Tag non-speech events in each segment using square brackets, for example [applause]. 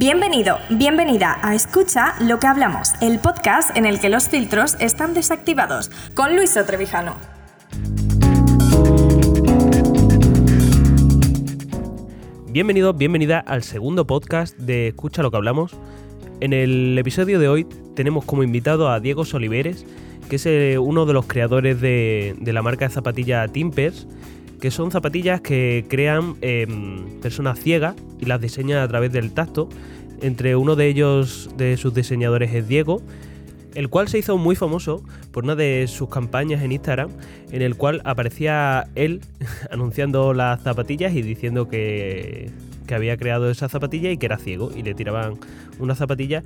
Bienvenido, bienvenida a Escucha lo que hablamos, el podcast en el que los filtros están desactivados, con Luis Trevijano. Bienvenido, bienvenida al segundo podcast de Escucha lo que hablamos. En el episodio de hoy tenemos como invitado a Diego Soliveres, que es eh, uno de los creadores de, la marca de zapatillas Timpers, que son zapatillas que crean em, personas ciegas y las diseñan a través del tacto. Entre uno de ellos, de sus diseñadores, es Diego, el cual se hizo muy famoso por una de sus campañas en Instagram, en el cual aparecía él [laughs] anunciando las zapatillas y diciendo que, había creado esa zapatilla y que era ciego, y le tiraban una zapatilla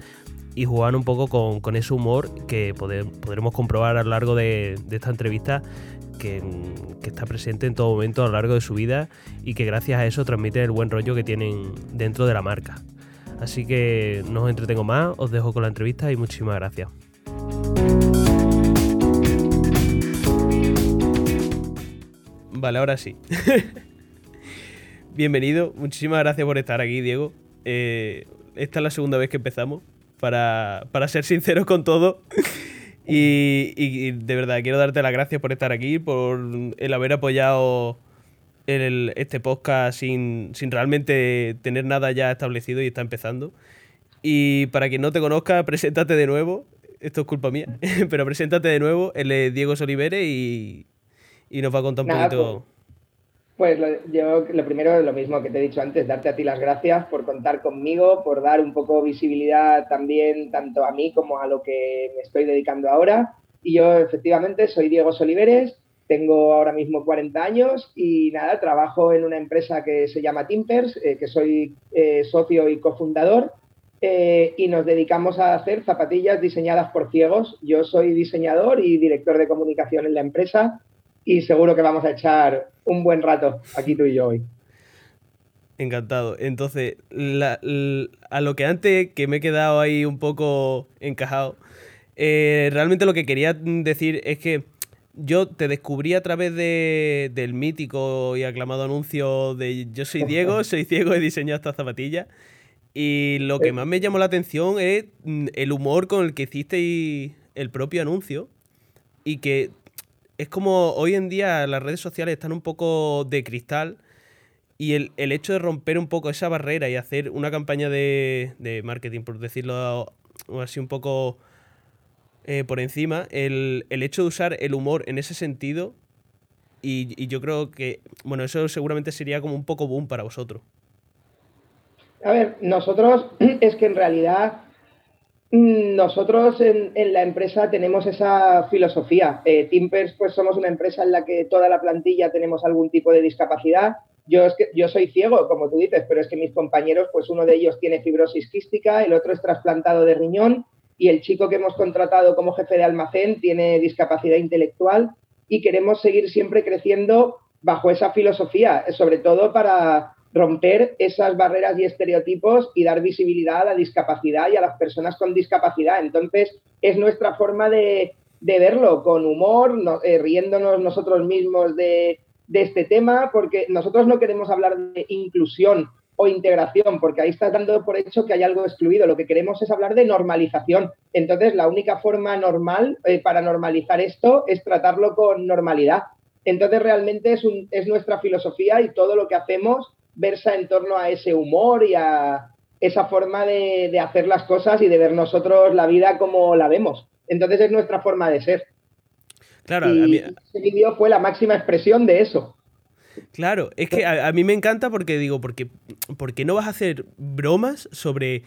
y jugaban un poco con, ese humor que podremos comprobar a lo largo de esta entrevista que, está presente en todo momento a lo largo de su vida y que gracias a eso transmite el buen rollo que tienen dentro de la marca. Así que no os entretengo más, os dejo con la entrevista y muchísimas gracias. Vale, ahora sí. [laughs] Bienvenido, muchísimas gracias por estar aquí, Diego. Eh, esta es la segunda vez que empezamos, para, para ser sinceros con todo. Y, de verdad, quiero darte las gracias por estar aquí, por el haber apoyado este podcast sin, realmente tener nada ya establecido y está empezando. Y para quien no te conozca, [laughs] preséntate de nuevo. Esto es culpa mía, [laughs] pero preséntate de nuevo. Él es Diego Solivere y, nos va a contar un poquito. Pues lo, yo lo primero, lo mismo que te he dicho antes, darte a ti las gracias por contar conmigo, por dar un poco visibilidad también tanto a mí como a lo que me estoy dedicando ahora. Y yo efectivamente soy Diego Soliveres, tengo ahora mismo 40 años y nada, trabajo en una empresa que se llama Timpers, eh, que soy eh, socio y cofundador. Eh, y nos dedicamos a hacer zapatillas diseñadas por ciegos. Yo soy diseñador y director de comunicación en la empresa y seguro que vamos a echar un buen rato aquí tú y yo hoy. Encantado. Entonces, a lo que antes que me he quedado ahí un poco encajado, eh, realmente lo que quería decir es que yo te descubrí a través de, del mítico y aclamado anuncio de Yo soy Diego, [laughs] soy ciego, he diseñado esta zapatilla. Y lo que más me llamó la atención es mm, el humor con el que hiciste el propio anuncio. Y que es como hoy en día las redes sociales están un poco de cristal y el, hecho de romper un poco esa barrera y hacer una campaña de, marketing, por decirlo así un poco eh, por encima, el, hecho de usar el humor en ese sentido y, y yo creo que, bueno, eso seguramente sería como un poco boom para vosotros. A ver, nosotros [clears throat] es que en realidad nosotros en, la empresa tenemos esa filosofía. Eh, Timpers, pues somos una empresa en la que toda la plantilla tenemos algún tipo de discapacidad. Yo, es que, yo soy ciego, como tú dices, pero es que mis compañeros, pues uno de ellos tiene fibrosis quística, el otro es trasplantado de riñón y el chico que hemos contratado como jefe de almacén tiene discapacidad intelectual y queremos seguir siempre creciendo bajo esa filosofía, sobre todo para, romper esas barreras y estereotipos y dar visibilidad a la discapacidad y a las personas con discapacidad. Entonces, es nuestra forma de, verlo, con humor, eh, riéndonos nosotros mismos de, este tema, porque nosotros no queremos hablar de inclusión o integración, porque ahí está dando por hecho que hay algo excluido. Lo que queremos es hablar de normalización. Entonces, la única forma normal eh, para normalizar esto es tratarlo con normalidad. Entonces, realmente es, es nuestra filosofía y todo lo que hacemos versa en torno a ese humor y a esa forma de, hacer las cosas y de ver nosotros la vida como la vemos. Entonces es nuestra forma de ser. Claro, y ese vídeo fue la máxima expresión de eso. Claro, es que a, mí me encanta porque digo, porque, porque no vas a hacer bromas sobre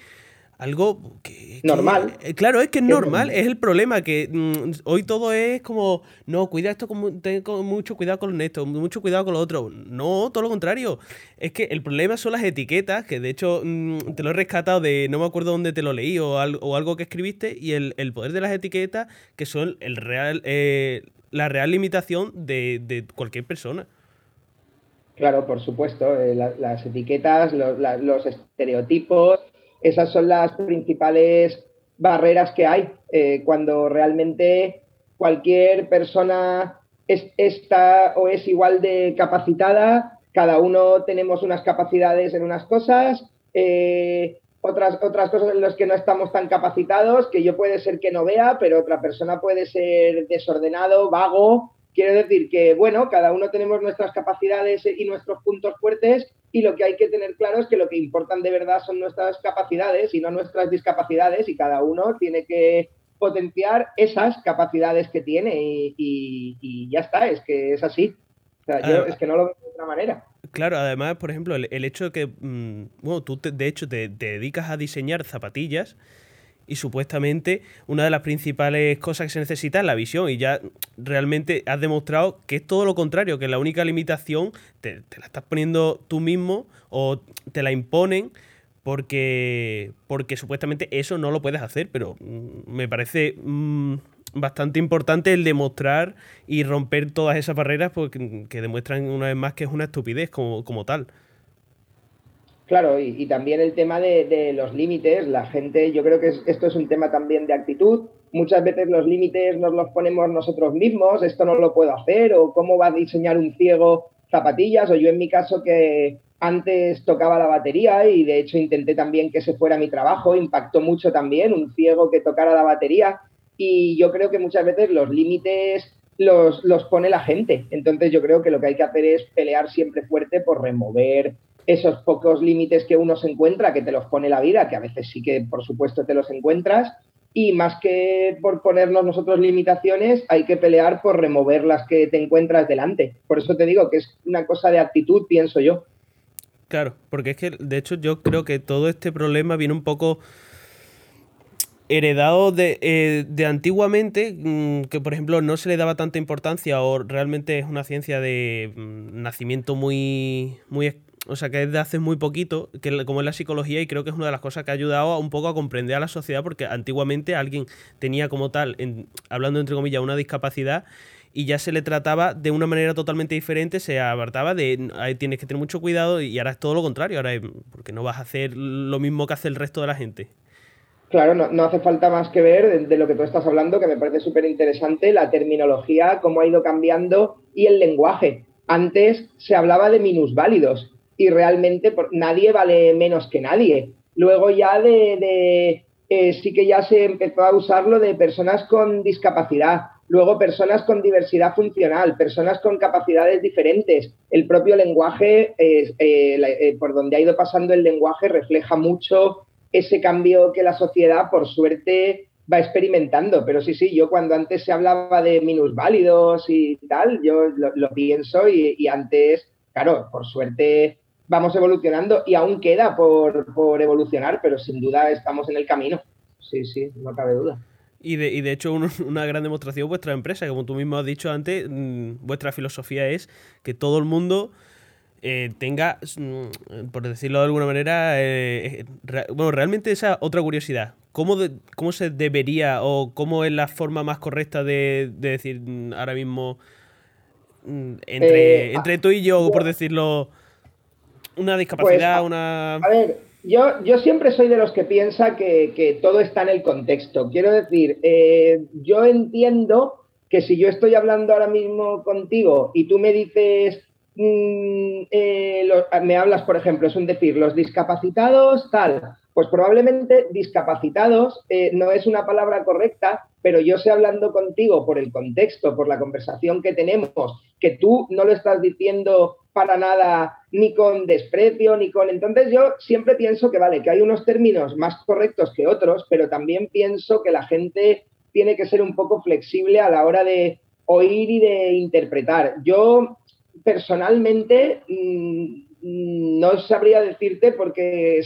algo que, normal. Eh, claro, es que es normal, es el problema, que mm, hoy todo es como, no, cuida esto, con, ten mucho cuidado con esto, mucho cuidado con lo otro. No, todo lo contrario. Es que el problema son las etiquetas, que de hecho mm, te lo he rescatado de, no me acuerdo dónde te lo leí o, algo, o algo que escribiste, y el, poder de las etiquetas, que son el real, eh, la real limitación de, cualquier persona. Claro, por supuesto, eh, las etiquetas, los estereotipos esas son las principales barreras que hay eh, cuando realmente cualquier persona está o es igual de capacitada, cada uno tenemos unas capacidades en unas cosas, eh, otras, otras cosas en las que no estamos tan capacitados, que yo puede ser que no vea, pero otra persona puede ser desordenado, vago. Quiero decir que, bueno, cada uno tenemos nuestras capacidades y nuestros puntos fuertes y lo que hay que tener claro es que lo que importan de verdad son nuestras capacidades y no nuestras discapacidades y cada uno tiene que potenciar esas capacidades que tiene y, ya está, es que es así. yo es que no lo veo de otra manera. Claro, además, por ejemplo, el, hecho de que, mm, bueno, tú de hecho te, dedicas a diseñar zapatillas y supuestamente una de las principales cosas que se necesita es la visión y ya realmente has demostrado que es todo lo contrario, que la única limitación te, la estás poniendo tú mismo o te la imponen porque, porque supuestamente eso no lo puedes hacer, pero mm, me parece... Mm, bastante importante el demostrar y romper todas esas barreras porque, que demuestran una vez más que es una estupidez como, como tal. Claro, y, también el tema de, los límites, la gente, yo creo que esto es un tema también de actitud. Muchas veces los límites nos los ponemos nosotros mismos, esto no lo puedo hacer, o cómo va a diseñar un ciego zapatillas, o yo en mi caso que antes tocaba la batería y de hecho intenté también que ese fuera mi trabajo, impactó mucho también un ciego que tocara la batería y yo creo que muchas veces los límites los, los, pone la gente. Entonces yo creo que lo que hay que hacer es pelear siempre fuerte por remover esos pocos límites que uno se encuentra, que te los pone la vida, que a veces sí que por supuesto te los encuentras, y más que por ponernos nosotros limitaciones, hay que pelear por remover las que te encuentras delante. Por eso te digo que es una cosa de actitud, pienso yo. Claro, porque es que de hecho yo creo que todo este problema viene un poco heredado de, eh, de antiguamente, mm, que por ejemplo no se le daba tanta importancia o realmente es una ciencia de mm, nacimiento muy, muy, o sea, que es de hace muy poquito, que como es la psicología y creo que es una de las cosas que ha ayudado un poco a comprender a la sociedad porque antiguamente alguien tenía como tal, hablando entre comillas, una discapacidad y ya se le trataba de una manera totalmente diferente, se apartaba de tienes que tener mucho cuidado y ahora es todo lo contrario, ahora es, porque no vas a hacer lo mismo que hace el resto de la gente. Claro, no, hace falta más que ver de, lo que tú estás hablando, que me parece súper interesante, la terminología, cómo ha ido cambiando y el lenguaje. Antes se hablaba de minusválidos y realmente nadie vale menos que nadie. Luego ya de, eh, sí que ya se empezó a usarlo de personas con discapacidad, luego personas con diversidad funcional, personas con capacidades diferentes. El propio lenguaje, eh, eh, por donde ha ido pasando el lenguaje, refleja mucho ese cambio que la sociedad, por suerte, va experimentando. Pero sí, sí, yo cuando antes se hablaba de minusválidos y tal, yo lo, pienso y, antes, claro, por suerte vamos evolucionando y aún queda por, evolucionar, pero sin duda estamos en el camino. Sí, sí, no cabe duda. Y de, y de hecho, [laughs] una gran demostración vuestra empresa, como tú mismo has dicho antes, mm, vuestra filosofía es que todo el mundo eh, tenga, mm, por decirlo de alguna manera, eh, bueno, realmente esa otra curiosidad. ¿Cómo, ¿Cómo se debería o cómo es la forma más correcta de, decir mm, ahora mismo entre, eh, entre tú y yo, por decirlo, una discapacidad, pues, una... A ver, yo, yo siempre soy de los que piensa que, que todo está en el contexto. Quiero decir, yo entiendo que si yo estoy hablando ahora mismo contigo y tú me dices Mm, eh, me hablas, por ejemplo, es un decir, los discapacitados, tal, pues probablemente discapacitados eh, no es una palabra correcta, pero yo sé hablando contigo por el contexto, por la conversación que tenemos, que tú no lo estás diciendo para nada ni con desprecio, ni con... Entonces yo siempre pienso que, vale, que hay unos términos más correctos que otros, pero también pienso que la gente tiene que ser un poco flexible a la hora de oír y de interpretar. Yo personalmente mm, no sabría decirte porque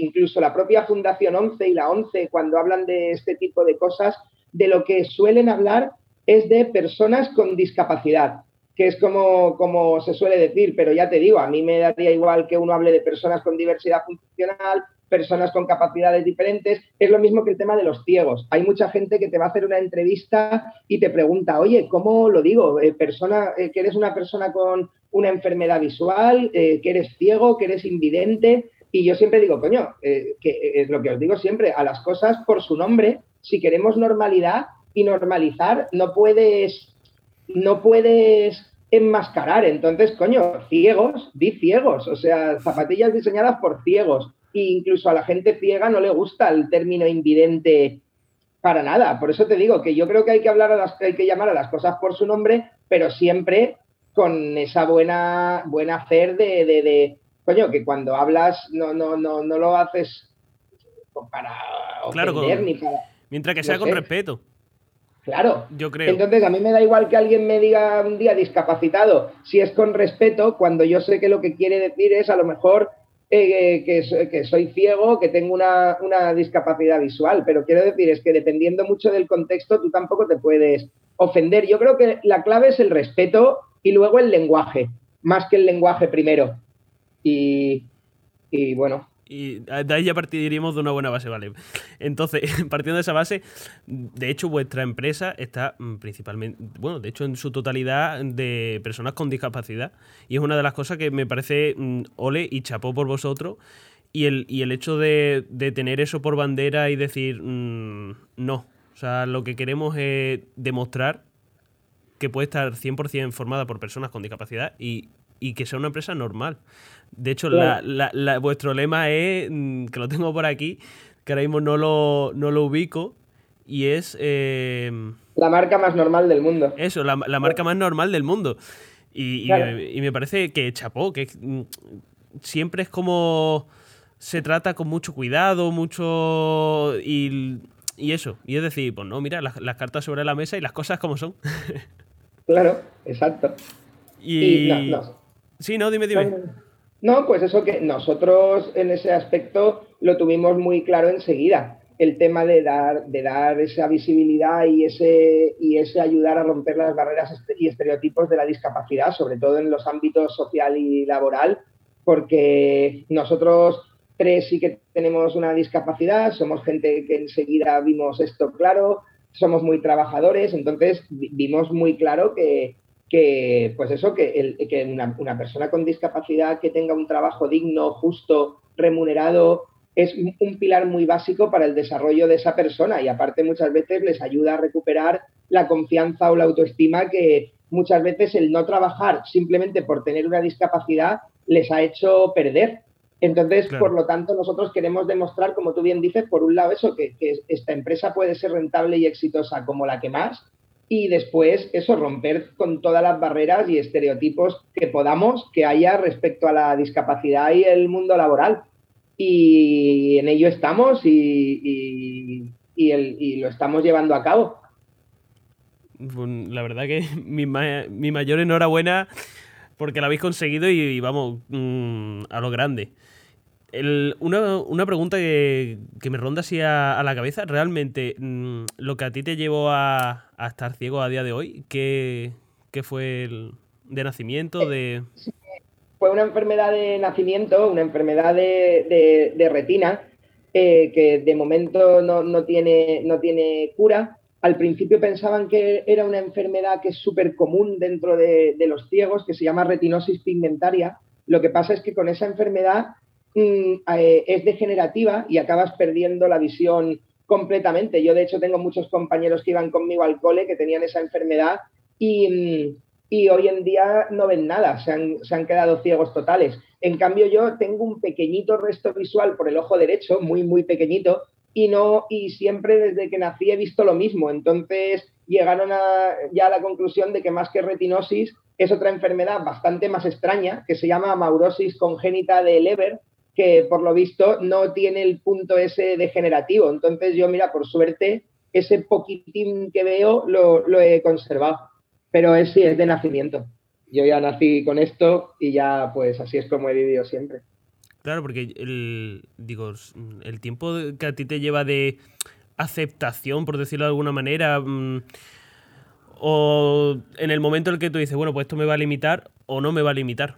incluso la propia Fundación 11 y la 11, cuando hablan de este tipo de cosas, de lo que suelen hablar es de personas con discapacidad, que es como, como se suele decir, pero ya te digo, a mí me daría igual que uno hable de personas con diversidad funcional, personas con capacidades diferentes. Es lo mismo que el tema de los ciegos. Hay mucha gente que te va a hacer una entrevista y te pregunta, oye, ¿cómo lo digo? Eh, persona, eh, que eres una persona con una enfermedad visual, eh, que eres ciego, que eres invidente. Y yo siempre digo, coño, que es lo que os digo siempre, a las cosas por su nombre, si queremos normalidad y normalizar, no puedes, no puedes enmascarar. Entonces, coño, ciegos, di ciegos, o sea, zapatillas diseñadas por ciegos e incluso a la gente ciega no le gusta el término invidente para nada. Por eso te digo que yo creo que hay que hablar a las, hay que llamar a las cosas por su nombre, pero siempre con esa buena, buena hacer de, de, coño, que cuando hablas no, no, no, no lo haces para ofender ni para. Mientras que sea con respeto. Claro. Yo creo. Entonces, a mí me da igual que alguien me diga un día discapacitado, si es con respeto, cuando yo sé que lo que quiere decir es a lo mejor eh, que, soy ciego, que tengo una, discapacidad visual, pero quiero decir es que dependiendo mucho del contexto, tú tampoco te puedes ofender. Yo creo que la clave es el respeto y luego el lenguaje, más que el lenguaje primero. y bueno, y de ahí ya partiríamos de una buena base, ¿vale? Entonces, [laughs] partiendo de esa base, de hecho, vuestra empresa está mm, principalmente, bueno, de hecho, en su totalidad de personas con discapacidad. Y es una de las cosas que me parece mm, ole y chapó por vosotros. Y el, y el hecho de, tener eso por bandera y decir, mm, no. O sea, lo que queremos es demostrar que puede estar 100% formada por personas con discapacidad y, y que sea una empresa normal. De hecho, vuestro lema es, mm, que lo tengo por aquí, que ahora mismo no lo, no lo ubico, y es... Em, la marca más normal del mundo. Eso, la, marca más normal del mundo. Y, me, parece que chapó, que mm, siempre es como se trata con mucho cuidado, mucho... Y, eso, y es decir, pues no, mira, las, cartas sobre la mesa y las cosas como son. [laughs] claro, exacto. Y... Sí, no, dime, dime. No, pues eso que nosotros en ese aspecto lo tuvimos muy claro enseguida. El tema de dar, de dar esa visibilidad y ese, y ese ayudar a romper las barreras y estereotipos de la discapacidad, sobre todo en los ámbitos social y laboral, porque nosotros tres sí que tenemos una discapacidad, somos gente que enseguida vimos esto claro, somos muy trabajadores, entonces vimos muy claro que, que, pues eso, que, una, persona con discapacidad que tenga un trabajo digno, justo, remunerado, es un pilar muy básico para el desarrollo de esa persona y aparte muchas veces les ayuda a recuperar la confianza o la autoestima que muchas veces el no trabajar simplemente por tener una discapacidad les ha hecho perder. Entonces, por lo tanto, nosotros queremos demostrar, como tú bien dices, por un lado eso, que esta empresa puede ser rentable y exitosa como la que más, y después eso, romper con todas las barreras y estereotipos que podamos que haya respecto a la discapacidad y el mundo laboral. Y en ello estamos y, lo estamos llevando a cabo. Pues, la verdad que [laughs] mi, mi mayor enhorabuena porque lo habéis conseguido y, vamos mm, a lo grande una, pregunta que, me ronda así a, la cabeza. Realmente, mm, lo que a ti te llevó a, estar ciego a día de hoy, ¿qué, fue el, de nacimiento? De... Fue una enfermedad de nacimiento, una enfermedad de, retina, eh, que de momento no, tiene, no tiene cura. Al principio pensaban que era una enfermedad que es súper común dentro de los ciegos, que se llama retinosis pigmentaria. Lo que pasa es que con esa enfermedad es degenerativa y acabas perdiendo la visión completamente. Yo, de hecho, tengo muchos compañeros que iban conmigo al cole que tenían esa enfermedad y, mm, hoy en día no ven nada, se han, quedado ciegos totales. En cambio, yo tengo un pequeñito resto visual por el ojo derecho, muy, muy pequeñito, y no, y siempre desde que nací he visto lo mismo. Entonces llegaron a, ya a la conclusión de que más que retinosis es otra enfermedad bastante más extraña que se llama maurosis congénita de Leber, que por lo visto no tiene el punto ese degenerativo. Entonces yo, mira, por suerte, ese poquitín que veo lo, he conservado. Pero es, sí, es de nacimiento. Yo ya nací con esto y ya pues así es como he vivido siempre. Claro, porque el, digo, el tiempo que a ti te lleva de aceptación, por decirlo de alguna manera, mm, o en el momento en el que tú dices, bueno, pues esto me va a limitar o no me va a limitar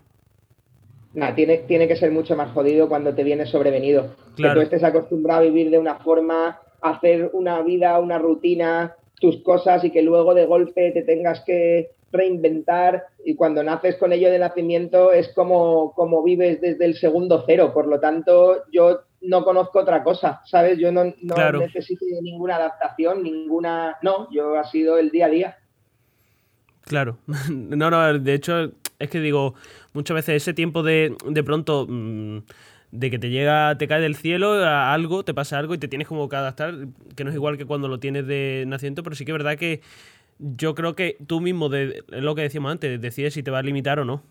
tiene, tiene que ser mucho más jodido cuando te viene sobrevenido. Que tú estés acostumbrado a vivir de una forma, a hacer una vida, una rutina, tus cosas y que luego de golpe te tengas que reinventar y cuando naces con ello de nacimiento es como, como vives desde el segundo cero. Por lo tanto, yo no conozco otra cosa, ¿sabes? Yo no, no necesito ninguna adaptación, ninguna... No, yo ha sido el día a día. Claro. [laughs] No, no, de hecho, es que digo, muchas veces ese tiempo de, de pronto mm, de que te llega, te cae del cielo a algo, te pasa algo y te tienes como que adaptar, que no es igual que cuando lo tienes de nacimiento, pero sí que es verdad que yo creo que tú mismo, de, es lo que decíamos antes, decides si te vas a limitar o no.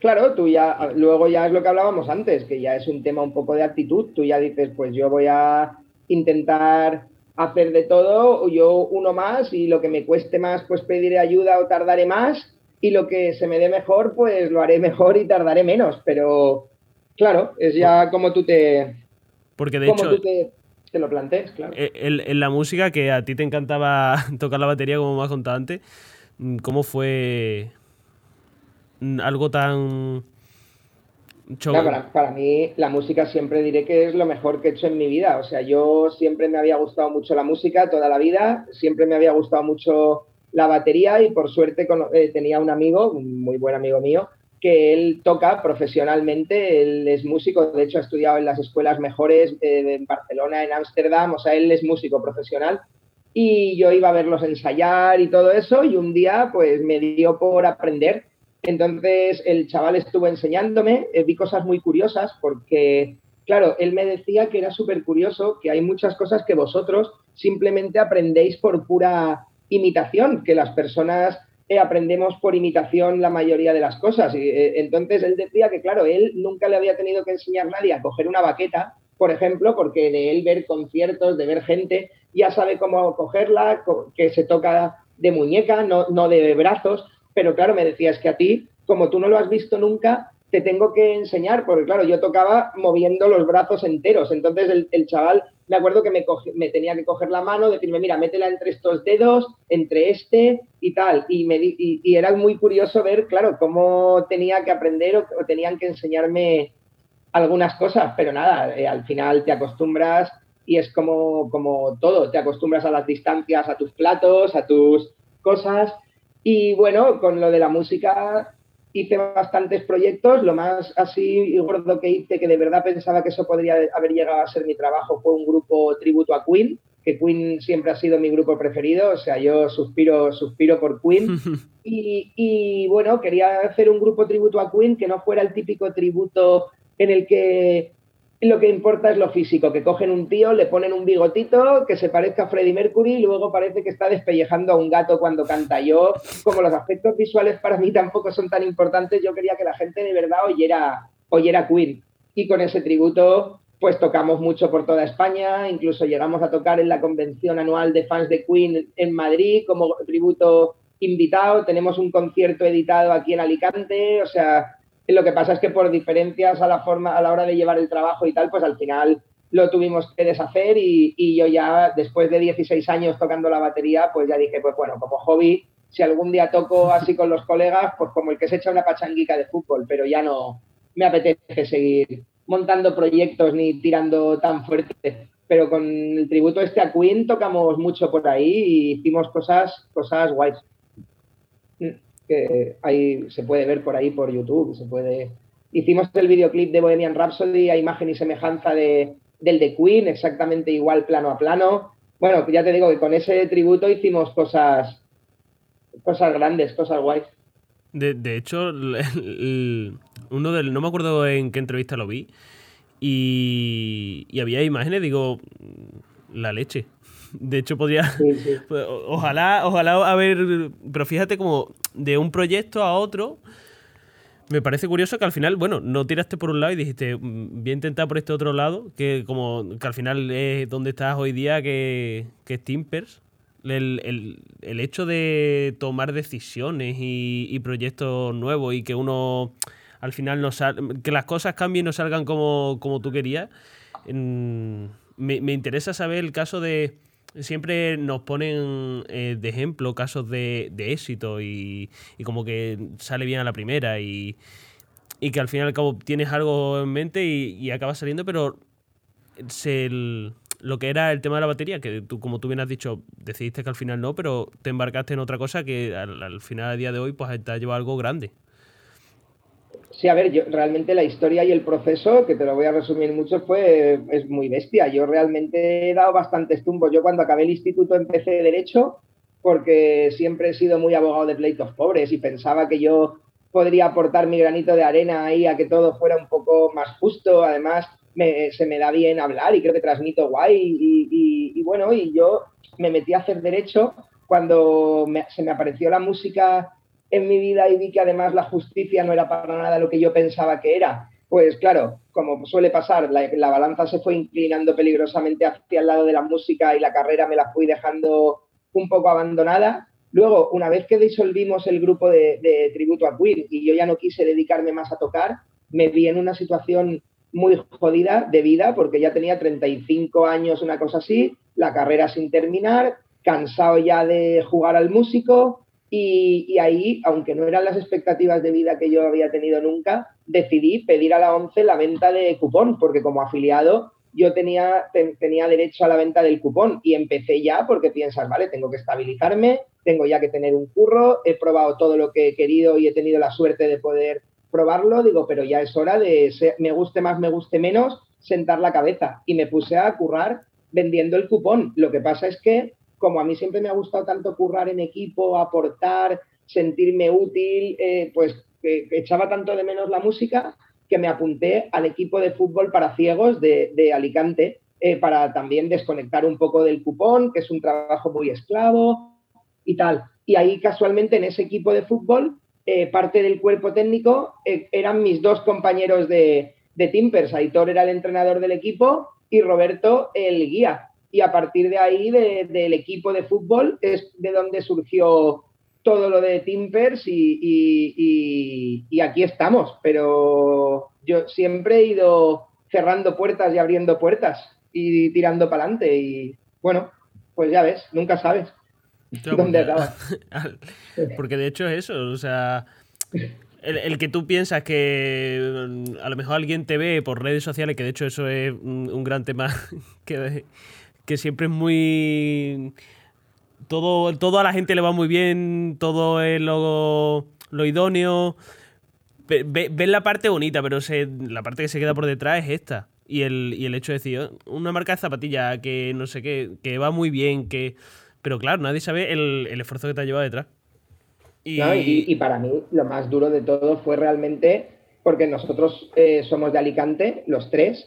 Claro, tú ya, luego ya es lo que hablábamos antes, que ya es un tema un poco de actitud, tú ya dices, pues yo voy a intentar hacer de todo, yo uno más y lo que me cueste más, pues pediré ayuda o tardaré más y lo que se me dé mejor, pues lo haré mejor y tardaré menos. Pero claro, es ya como tú te. Porque de hecho. Tú te, lo plantees, claro. Eh, en, la música, que a ti te encantaba [laughs] tocar la batería, como me has contado antes, mm, ¿cómo fue mm, algo tan. para, para, mí la música siempre diré que es lo mejor que he hecho en mi vida. O sea, yo siempre me había gustado mucho la música toda la vida, siempre me había gustado mucho la batería y por suerte eh, tenía un amigo, un muy buen amigo mío, que él toca profesionalmente, él es músico, de hecho ha estudiado en las escuelas mejores eh, en Barcelona, en Ámsterdam, o sea, él es músico profesional y yo iba a verlos ensayar y todo eso y un día pues me dio por aprender. Entonces el chaval estuvo enseñándome, eh, vi cosas muy curiosas porque, claro, él me decía que era súper curioso, que hay muchas cosas que vosotros simplemente aprendéis por pura imitación, que las personas eh, aprendemos por imitación la mayoría de las cosas. Y, eh, entonces él decía que, claro, él nunca le había tenido que enseñar a nadie a coger una baqueta, por ejemplo, porque de él ver conciertos, de ver gente, ya sabe cómo cogerla, que se toca de muñeca, no, no de brazos. Pero claro, me decías que a ti, como tú no lo has visto nunca, te tengo que enseñar, porque claro, yo tocaba moviendo los brazos enteros. Entonces el, chaval me acuerdo que me, me, tenía que coger la mano, decirme, mira, métela entre estos dedos, entre este y tal. Y, era muy curioso ver, claro, cómo tenía que aprender o, tenían que enseñarme algunas cosas, pero nada, eh, al final te acostumbras y es como, como todo, te acostumbras a las distancias, a tus platos, a tus cosas. Y bueno, con lo de la música hice bastantes proyectos, lo más así gordo que hice, que de verdad pensaba que eso podría haber llegado a ser mi trabajo, fue un grupo tributo a Queen, que Queen siempre ha sido mi grupo preferido, o sea, yo suspiro, suspiro por Queen. [laughs] Y, y bueno, quería hacer un grupo tributo a Queen que no fuera el típico tributo en el que lo que importa es lo físico, que cogen un tío, le ponen un bigotito que se parezca a Freddie Mercury y luego parece que está despellejando a un gato cuando canta. Yo, como los aspectos visuales para mí tampoco son tan importantes, yo quería que la gente de verdad oyera, oyera Queen. Y con ese tributo, pues tocamos mucho por toda España, incluso llegamos a tocar en la convención anual de fans de Queen en Madrid como tributo invitado, tenemos un concierto editado aquí en Alicante, o sea, lo que pasa es que por diferencias a la forma, a la hora de llevar el trabajo y tal, pues al final lo tuvimos que deshacer y, yo ya después de 16 años tocando la batería, pues ya dije, pues bueno, como hobby, si algún día toco así con los colegas, pues como el que se echa una pachanguica de fútbol, pero ya no me apetece seguir montando proyectos ni tirando tan fuerte. Pero con el tributo este a Queen tocamos mucho por ahí y hicimos cosas, cosas guays que ahí se puede ver por ahí por YouTube, se puede... Hicimos el videoclip de Bohemian Rhapsody a imagen y semejanza de, del de Queen, exactamente igual plano a plano. Bueno, ya te digo que con ese tributo hicimos cosas, cosas grandes, cosas guays. De, de hecho, uno del, no me acuerdo en qué entrevista lo vi, y, y había imágenes, digo, la leche. De hecho, podría. Pues, [laughs] ojalá, ojalá haber. Pero fíjate como de un proyecto a otro. Me parece curioso que al final, bueno, no tiraste por un lado y dijiste, mm, voy a intentar por este otro lado, que como que al final es donde estás hoy día, que, que es Timpers. El, hecho de tomar decisiones y, proyectos nuevos y que uno al final no que las cosas cambien y no salgan como, como tú querías. me, me interesa saber el caso de siempre nos ponen eh, de ejemplo casos de, éxito y, como que sale bien a la primera y, que al fin y al cabo tienes algo en mente y, acaba saliendo, pero lo que era el tema de la batería, que tú, como tú bien has dicho, decidiste que al final no, pero te embarcaste en otra cosa que al, al final, a día de hoy, pues te ha llevado algo grande. Sí, a ver, yo realmente la historia y el proceso, que te lo voy a resumir mucho, fue es muy bestia. Yo realmente he dado bastantes tumbos. Yo cuando acabé el instituto empecé de derecho porque siempre he sido muy abogado de pleitos pobres y pensaba que yo podría aportar mi granito de arena ahí a que todo fuera un poco más justo. Además, se me da bien hablar y creo que transmito guay. Y, bueno, y yo me metí a hacer derecho cuando se me apareció la música en mi vida y vi que además la justicia no era para nada lo que yo pensaba que era. Pues claro, como suele pasar, la, la balanza se fue inclinando peligrosamente hacia el lado de la música y la carrera me la fui dejando un poco abandonada Luego, una vez que disolvimos el grupo de, tributo a Queen y yo ya no quise dedicarme más a tocar, me vi en una situación muy jodida de vida porque ya tenía 35 años, una cosa así, la carrera sin terminar, cansado ya de jugar al músico y, ahí, aunque no eran las expectativas de vida que yo había tenido nunca, decidí pedir a la ONCE la venta de cupón porque como afiliado yo tenía, tenía derecho a la venta del cupón y empecé ya porque piensas, vale, tengo que estabilizarme, tengo ya que tener un curro, he probado todo lo que he querido y he tenido la suerte de poder probarlo, digo, pero ya es hora de, me guste más, me guste menos, sentar la cabeza y me puse a currar vendiendo el cupón. Lo que pasa es que, como a mí siempre me ha gustado tanto currar en equipo, aportar, sentirme útil, eh, pues echaba tanto de menos la música que me apunté al equipo de fútbol para ciegos de, Alicante eh, para también desconectar un poco del cupón, que es un trabajo muy esclavo y tal. Y ahí casualmente en ese equipo de fútbol, eh, parte del cuerpo técnico eran mis dos compañeros de, de Timpers. Aitor era el entrenador del equipo y Roberto el guía. Y a partir de ahí, del equipo de fútbol, es de donde surgió todo lo de Timpers y, aquí estamos, pero yo siempre he ido cerrando puertas y abriendo puertas y tirando para adelante y bueno, pues ya ves, nunca sabes dónde acaba. [laughs] Porque de hecho es eso, o sea, el, que tú piensas que mm, a lo mejor alguien te ve por redes sociales, que de hecho eso es un, gran tema [laughs] que, que siempre es muy todo, todo a la gente le va muy bien, todo es lo, lo idóneo. Ven la parte bonita, pero la parte que se queda por detrás es esta. Y el, y el hecho de decir, oh, una marca de zapatilla que no sé qué, que va muy bien, que. Pero claro, nadie sabe el, esfuerzo que te ha llevado detrás. Y... y, para mí lo más duro de todo fue realmente porque nosotros eh, somos de Alicante, los tres,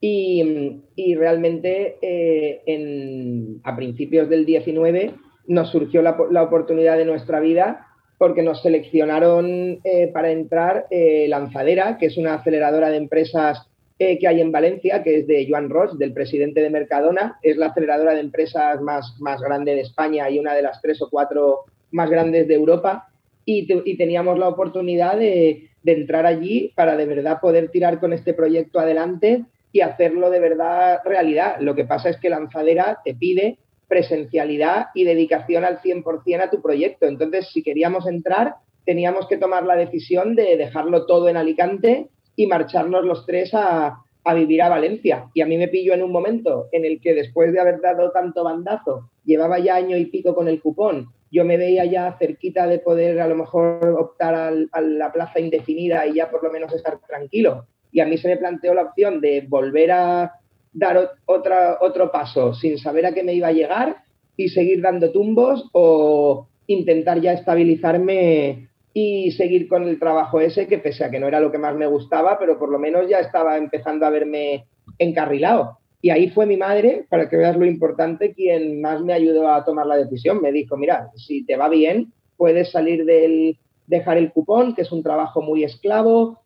y, realmente eh, a principios del 19 nos surgió la, oportunidad de nuestra vida porque nos seleccionaron eh, para entrar eh, Lanzadera, que es una aceleradora de empresas que hay en Valencia, que es de Joan Ross, del presidente de Mercadona. Es la aceleradora de empresas más, grande de España y una de las tres o cuatro más grandes de Europa. Y, teníamos la oportunidad de entrar allí para de verdad poder tirar con este proyecto adelante y hacerlo de verdad realidad. Lo que pasa es que Lanzadera te pide presencialidad y dedicación al 100% a tu proyecto. Entonces, si queríamos entrar, teníamos que tomar la decisión de dejarlo todo en Alicante y marcharnos los tres a, a vivir a Valencia. Y a mí me pilló en un momento en el que después de haber dado tanto bandazo, llevaba ya año y pico con el cupón, yo me veía ya cerquita de poder a lo mejor optar a la plaza indefinida y ya por lo menos estar tranquilo y a mí se me planteó la opción de volver a dar otra, otro paso sin saber a qué me iba a llegar y seguir dando tumbos o intentar ya estabilizarme y seguir con el trabajo ese, que pese a que no era lo que más me gustaba, pero por lo menos ya estaba empezando a verme encarrilado. Y ahí fue mi madre, para que veas lo importante, quien más me ayudó a tomar la decisión. Me dijo, mira, si te va bien, puedes salir del dejar el cupón, que es un trabajo muy esclavo,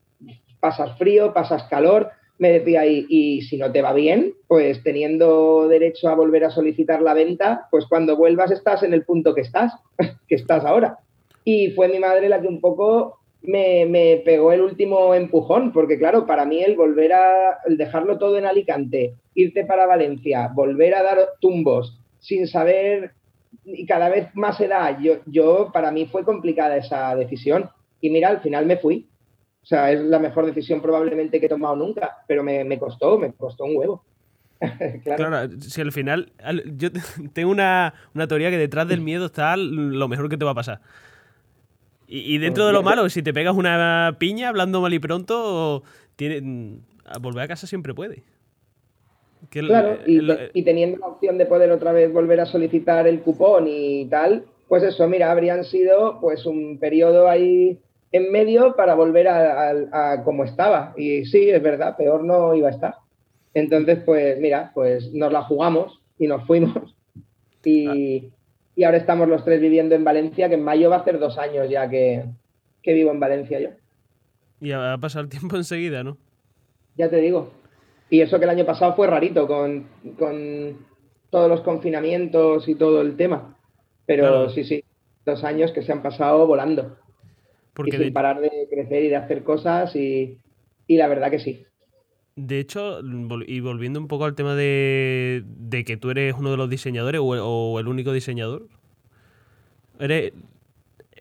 pasas frío, pasas calor, me decía, y, si no te va bien, pues teniendo derecho a volver a solicitar la venta, pues cuando vuelvas estás en el punto que estás, [laughs] que estás ahora. Y fue mi madre la que un poco me, me, pegó el último empujón, porque claro, para mí el volver a el dejarlo todo en Alicante, irte para Valencia, volver a dar tumbos sin saber y cada vez más edad, yo, yo para mí fue complicada esa decisión. Y mira, al final me fui. O sea, es la mejor decisión probablemente que he tomado nunca, pero me, costó, me costó un huevo. [laughs] claro. si al final. Yo [laughs] tengo una, teoría que detrás del miedo está lo mejor que te va a pasar. Y, dentro de lo malo, si te pegas una piña hablando mal y pronto, tiene, volver a casa siempre puede. claro, y, y, teniendo la opción de poder otra vez volver a solicitar el cupón y tal, pues eso, mira, habrían sido pues un periodo ahí en medio para volver a, como estaba. Y sí, es verdad, peor no iba a estar. Entonces, pues mira, pues nos la jugamos y nos fuimos. [laughs] Y, y ahora estamos los tres viviendo en Valencia, que en mayo va a ser dos años ya que, que vivo en Valencia yo. Y va a pasar el tiempo [laughs] enseguida, ¿no? Ya te digo. Y eso que el año pasado fue rarito con, todos los confinamientos y todo el tema. Pero sí, sí, dos años que se han pasado volando. Porque sin parar de crecer y de hacer cosas y, la verdad que sí. De hecho, y volviendo un poco al tema de, que tú eres uno de los diseñadores o, o el único diseñador, ¿eres,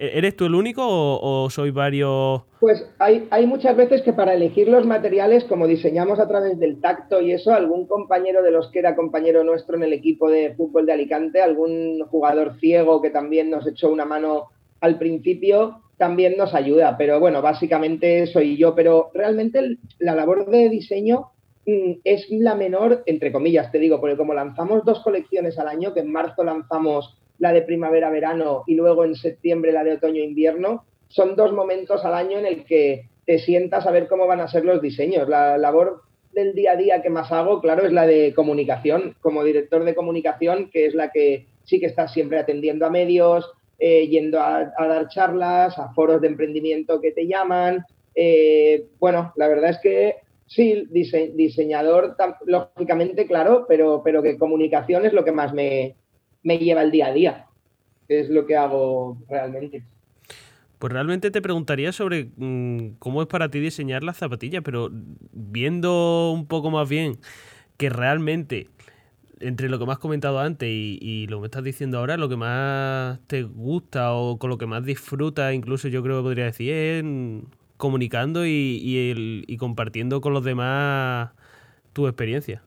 ¿E-, ¿Eres tú el único o, sois varios? Pues hay, hay, muchas veces que para elegir los materiales, como diseñamos a través del tacto y eso, algún compañero de los que era compañero nuestro en el equipo de fútbol de Alicante, algún jugador ciego que también nos echó una mano al principio, también nos ayuda. Pero bueno, básicamente soy yo. Pero realmente la labor de diseño mm, es la menor, entre comillas, te digo, porque como lanzamos dos colecciones al año, que en marzo lanzamos la de primavera-verano y luego en septiembre la de otoño-invierno, son dos momentos al año en el que te sientas a ver cómo van a ser los diseños. La labor del día a día que más hago, claro, es la de comunicación, como director de comunicación, que es la que sí que estás siempre atendiendo a medios, eh, yendo a, dar charlas, a foros de emprendimiento que te llaman. Eh, bueno, la verdad es que sí, diseñador, lógicamente, claro, pero, pero que comunicación es lo que más me, me lleva el día a día. Es lo que hago realmente. Pues realmente te preguntaría sobre mm, cómo es para ti diseñar las zapatillas, pero viendo un poco más bien que realmente entre lo que me has comentado antes y, lo que me estás diciendo ahora, lo que más te gusta o con lo que más disfrutas, incluso yo creo que podría decir, es comunicando y, y compartiendo con los demás tu experiencia.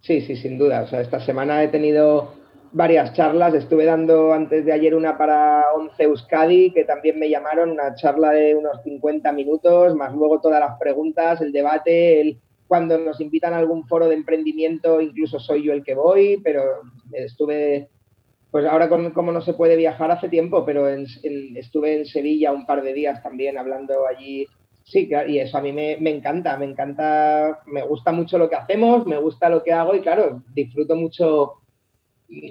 Sí, sí, sin duda. O sea, esta semana he tenido varias charlas. Estuve dando antes de ayer una para 11 Euskadi, que también me llamaron, una charla de unos 50 minutos, más luego todas las preguntas, el debate, el, cuando nos invitan a algún foro de emprendimiento, incluso soy yo el que voy, pero estuve, pues ahora como no se puede viajar hace tiempo, pero estuve en Sevilla un par de días también hablando allí. Sí, y eso a mí me, me encanta, me encanta, me gusta mucho lo que hacemos, me gusta lo que hago y claro, disfruto mucho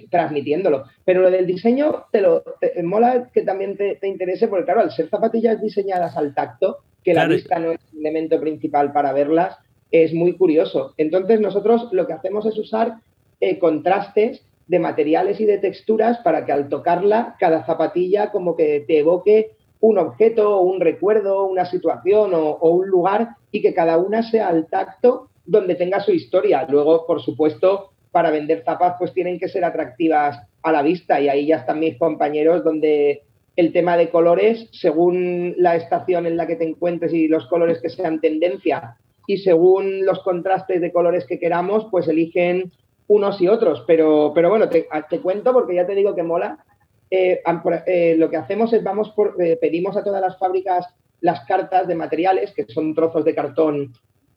transmitiéndolo. Pero lo del diseño, te lo mola que también te, interese, porque claro, al ser zapatillas diseñadas al tacto, que la vista no es el elemento principal para verlas, es muy curioso. Entonces nosotros lo que hacemos es usar eh, contrastes de materiales y de texturas para que al tocarla cada zapatilla como que te evoque un objeto, un recuerdo, una situación o un lugar y que cada una sea al tacto donde tenga su historia. Luego, por supuesto, para vender zapas pues tienen que ser atractivas a la vista y ahí ya están mis compañeros donde el tema de colores, según la estación en la que te encuentres y los colores que sean tendencia y según los contrastes de colores que queramos, pues eligen unos y otros. Pero, pero bueno, te, cuento porque ya te digo que mola. Eh, eh, lo que hacemos es vamos por, eh, pedimos a todas las fábricas las cartas de materiales, que son trozos de cartón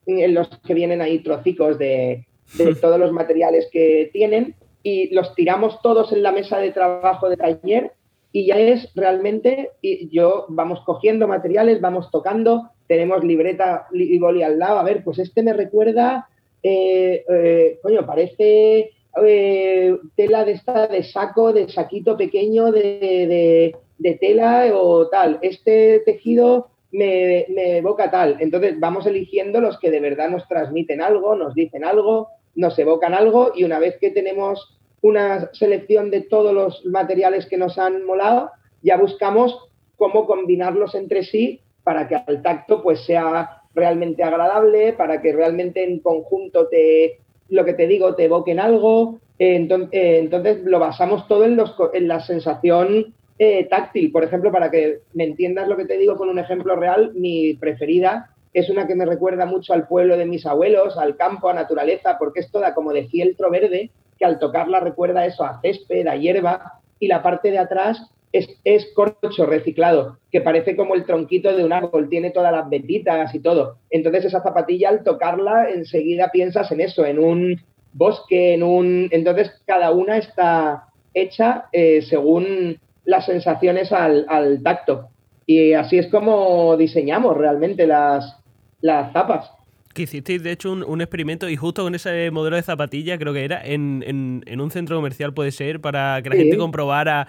en los que vienen ahí trocicos de, de [laughs] todos los materiales que tienen y los tiramos todos en la mesa de trabajo de taller y ya es realmente, y yo vamos cogiendo materiales, vamos tocando, tenemos libreta y boli al lado, a ver, pues este me recuerda, eh, eh, coño, parece eh, tela de esta de saco, de saquito pequeño de, de tela o tal, este tejido me, me, evoca tal, entonces vamos eligiendo los que de verdad nos transmiten algo, nos dicen algo, nos evocan algo y una vez que tenemos una selección de todos los materiales que nos han molado, ya buscamos cómo combinarlos entre sí para que al tacto pues sea realmente agradable, para que realmente en conjunto te, lo que te digo, te evoquen algo. Eh, entonces, lo basamos todo en, los, en la sensación eh, táctil. Por ejemplo, para que me entiendas lo que te digo con un ejemplo real, mi preferida es una que me recuerda mucho al pueblo de mis abuelos, al campo, a naturaleza, porque es toda como de fieltro verde, que al tocarla recuerda eso a césped, a hierba, y la parte de atrás es, es, corcho reciclado, que parece como el tronquito de un árbol, tiene todas las ventitas y todo. Entonces esa zapatilla al tocarla enseguida piensas en eso, en un bosque, en un... Entonces cada una está hecha eh, según las sensaciones al, al tacto Y así es como diseñamos realmente las, las zapas. Que hicisteis, de hecho, un, experimento y justo con ese modelo de zapatilla, creo que era, en, un centro comercial puede ser, para que la gente comprobara.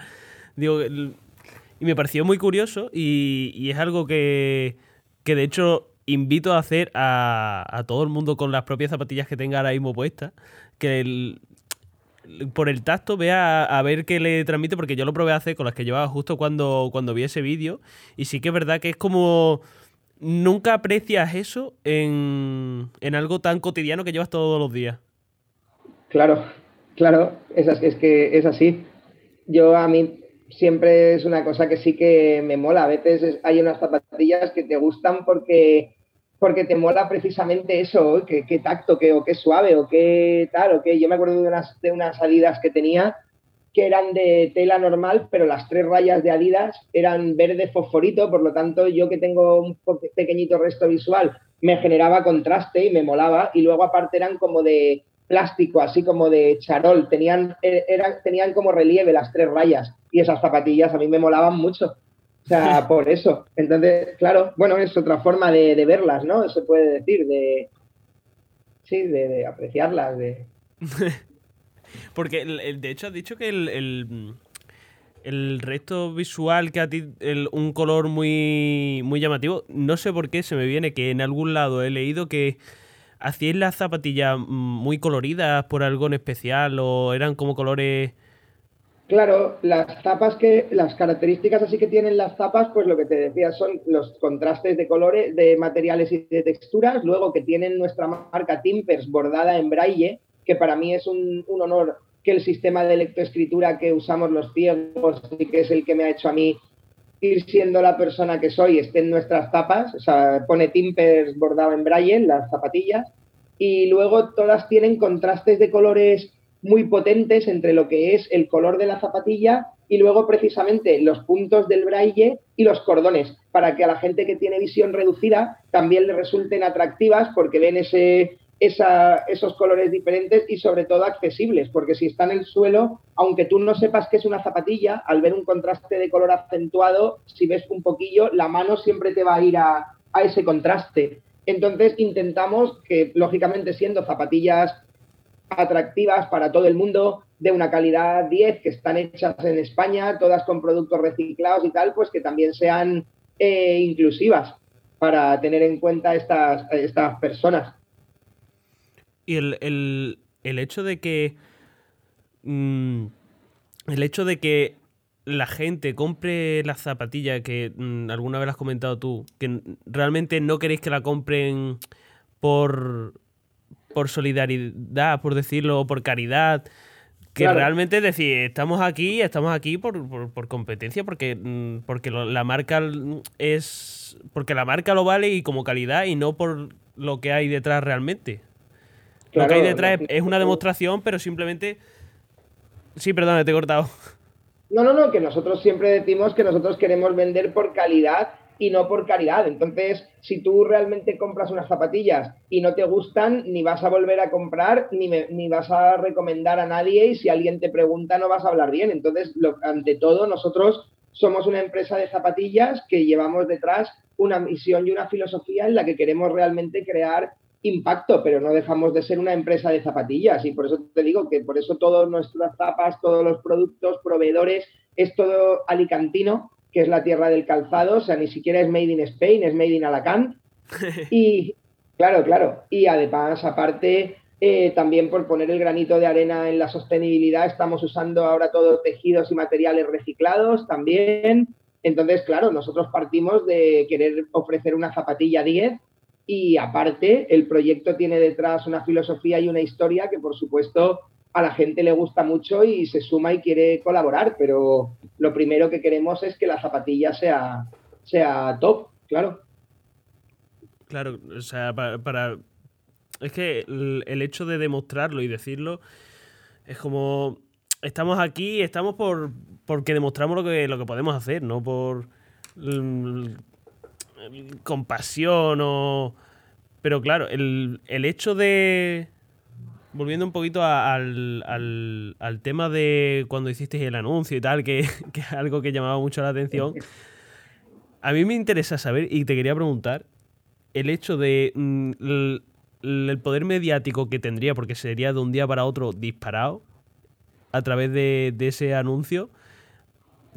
Digo, y me pareció muy curioso y, es algo que, que, de hecho, invito a hacer a, a, todo el mundo con las propias zapatillas que tenga ahora mismo puestas. Que el, por el tacto vea a, ver qué le transmite, porque yo lo probé a hacer con las que llevaba justo cuando, cuando vi ese vídeo. Y sí que es verdad que es como. Nunca aprecias eso en, en algo tan cotidiano que llevas todos los días. Claro, claro, es, es que es así. Yo a mí siempre es una cosa que sí que me mola. A veces hay unas zapatillas que te gustan porque porque te mola precisamente eso, qué, tacto, qué, o qué suave, o qué tal, o qué. Yo me acuerdo de unas, de unas salidas que tenía que eran de tela normal, pero las tres rayas de Adidas eran verde fosforito, por lo tanto yo que tengo un pequeñito resto visual me generaba contraste y me molaba, y luego aparte eran como de plástico, así como de charol, tenían, e, eran, tenían como relieve las tres rayas, y esas zapatillas a mí me molaban mucho. O sea, [laughs] por eso. Entonces, claro, bueno, es otra forma de, verlas, ¿no? Se puede decir, de. Sí, de, apreciarlas, de. [laughs] Porque, de hecho, has dicho que el, el, resto visual que a ti, un color muy, muy llamativo, no sé por qué se me viene que en algún lado he leído que hacíais las zapatillas muy coloridas por algo en especial o eran como colores Claro, las zapas que, las características así que tienen las zapas, pues lo que te decía son los contrastes de colores, de materiales y de texturas, luego que tienen nuestra marca Timpers bordada en braille, que para mí es un, honor que el sistema de lectoescritura que usamos los ciegos y que es el que me ha hecho a mí ir siendo la persona que soy, esté en nuestras zapas, o sea, pone Timpers bordado en braille las zapatillas, y luego todas tienen contrastes de colores muy potentes entre lo que es el color de la zapatilla y luego precisamente los puntos del braille y los cordones, para que a la gente que tiene visión reducida también le resulten atractivas porque ven ese, esos colores diferentes y sobre todo accesibles, porque si está en el suelo, aunque tú no sepas que es una zapatilla, al ver un contraste de color acentuado, si ves un poquillo, la mano siempre te va a ir a, ese contraste. Entonces intentamos que, lógicamente, siendo zapatillas atractivas para todo el mundo, de una calidad 10, que están hechas en España, todas con productos reciclados y tal, pues que también sean eh, inclusivas para tener en cuenta estas, estas personas. Y el, hecho de que. Mm, el hecho de que la gente compre la zapatilla que mm, alguna vez has comentado tú, que realmente no queréis que la compren por por solidaridad, por decirlo, o por caridad. Que realmente decir, estamos aquí, estamos aquí por, por, competencia, porque, mm, porque la marca es. Porque la marca lo vale y como calidad y no por lo que hay detrás realmente. Lo que hay detrás es, una demostración, pero simplemente. Sí, perdón, te he cortado. No, no, no, que nosotros siempre decimos que nosotros queremos vender por calidad y no por caridad. Entonces, si tú realmente compras unas zapatillas y no te gustan, ni vas a volver a comprar, ni, ni vas a recomendar a nadie y si alguien te pregunta no vas a hablar bien. Entonces, lo, ante todo, nosotros somos una empresa de zapatillas que llevamos detrás una misión y una filosofía en la que queremos realmente crear impacto, pero no dejamos de ser una empresa de zapatillas y por eso te digo que por eso todos nuestras zapas, todos los productos, proveedores, es todo alicantino que es la tierra del calzado, o sea, ni siquiera es made in Spain, es made in Alacant. [laughs] Y claro, claro, y además, aparte, eh, también por poner el granito de arena en la sostenibilidad, estamos usando ahora todos tejidos y materiales reciclados también. Entonces, claro, nosotros partimos de querer ofrecer una zapatilla 10 y aparte el proyecto tiene detrás una filosofía y una historia que por supuesto a la gente le gusta mucho y se suma y quiere colaborar, pero lo primero que queremos es que la zapatilla sea, sea top, claro. Claro, o sea, para... Es que el, hecho de demostrarlo y decirlo es como... Estamos aquí, estamos por porque demostramos lo que, lo que podemos hacer, no por compasión o... Pero claro, el, el hecho de, volviendo un poquito al, al, tema de cuando hiciste el anuncio y tal, [laughs] que, es algo que llamaba mucho la atención. A mí me interesa saber, y te quería preguntar, el hecho de mm, el, poder mediático que tendría, porque sería de un día para otro disparado a través de, ese anuncio.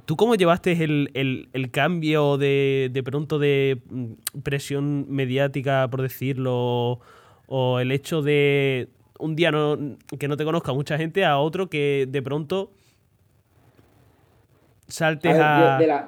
¿Tú cómo llevaste el, cambio de, de, pronto de mm, presión mediática, por decirlo, o el hecho de un día no, que no te conozca mucha gente a otro que de pronto saltes a...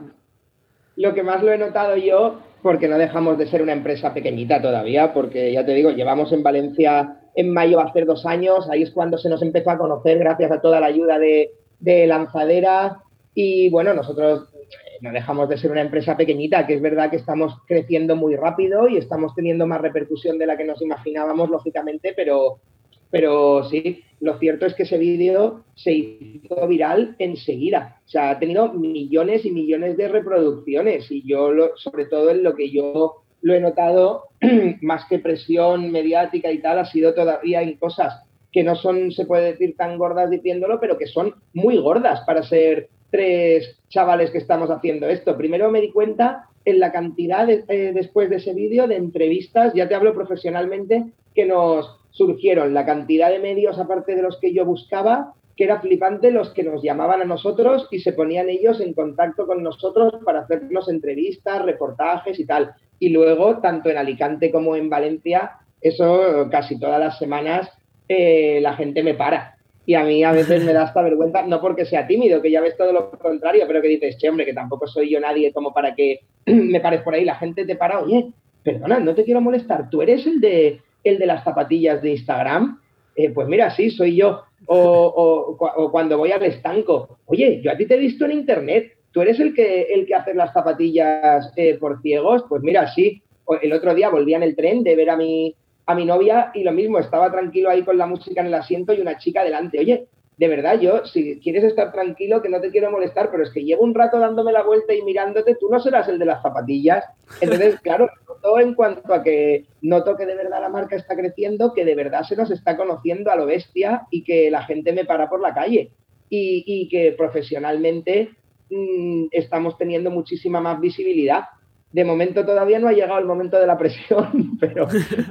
lo que más lo he notado yo, porque no dejamos de ser una empresa pequeñita todavía, porque ya te digo, llevamos en Valencia en mayo a hacer dos años, ahí es cuando se nos empezó a conocer gracias a toda la ayuda de, de Lanzadera y bueno, nosotros eh, no dejamos de ser una empresa pequeñita, que es verdad que estamos creciendo muy rápido y estamos teniendo más repercusión de la que nos imaginábamos, lógicamente, pero, pero sí, lo cierto es que ese vídeo se hizo viral enseguida. O sea, ha tenido millones y millones de reproducciones y yo, sobre todo en lo que yo lo he notado, [clears throat] más que presión mediática y tal, ha sido todavía en cosas que no son, se puede decir, tan gordas diciéndolo, pero que son muy gordas para ser tres chavales que estamos haciendo esto. Primero me di cuenta en la cantidad, eh, después de ese vídeo, de entrevistas, ya te hablo profesionalmente, que nos surgieron la cantidad de medios, aparte de los que yo buscaba, que era flipante los que nos llamaban a nosotros y se ponían ellos en contacto con nosotros para hacernos entrevistas, reportajes y tal. Y luego, tanto en Alicante como en Valencia, eso casi todas las semanas eh, la gente me para. Y a mí a veces me da esta vergüenza, no porque sea tímido, que ya ves todo lo contrario, pero que dices, che, hombre, que tampoco soy yo nadie como para que [clears throat] me pares por ahí. La gente te para, oye, perdona, no te quiero molestar, tú eres el de el de las zapatillas de Instagram? Eh, pues mira, sí, soy yo. O, cuando voy al estanco, oye, yo a ti te he visto en internet, tú eres el que, el que hace las zapatillas eh, por ciegos, pues mira, sí. El otro día volví en el tren de ver a mi, a mi novia y lo mismo, estaba tranquilo ahí con la música en el asiento y una chica delante. Oye, de verdad, yo, si quieres estar tranquilo, que no te quiero molestar, pero es que llevo un rato dándome la vuelta y mirándote, tú no serás el de las zapatillas. Entonces, [laughs] claro, todo en cuanto a que noto que de verdad la marca está creciendo, que de verdad se nos está conociendo a lo bestia y que la gente me para por la calle. Y, que profesionalmente mm, estamos teniendo muchísima más visibilidad. De momento todavía no ha llegado el momento de la presión, [laughs] pero,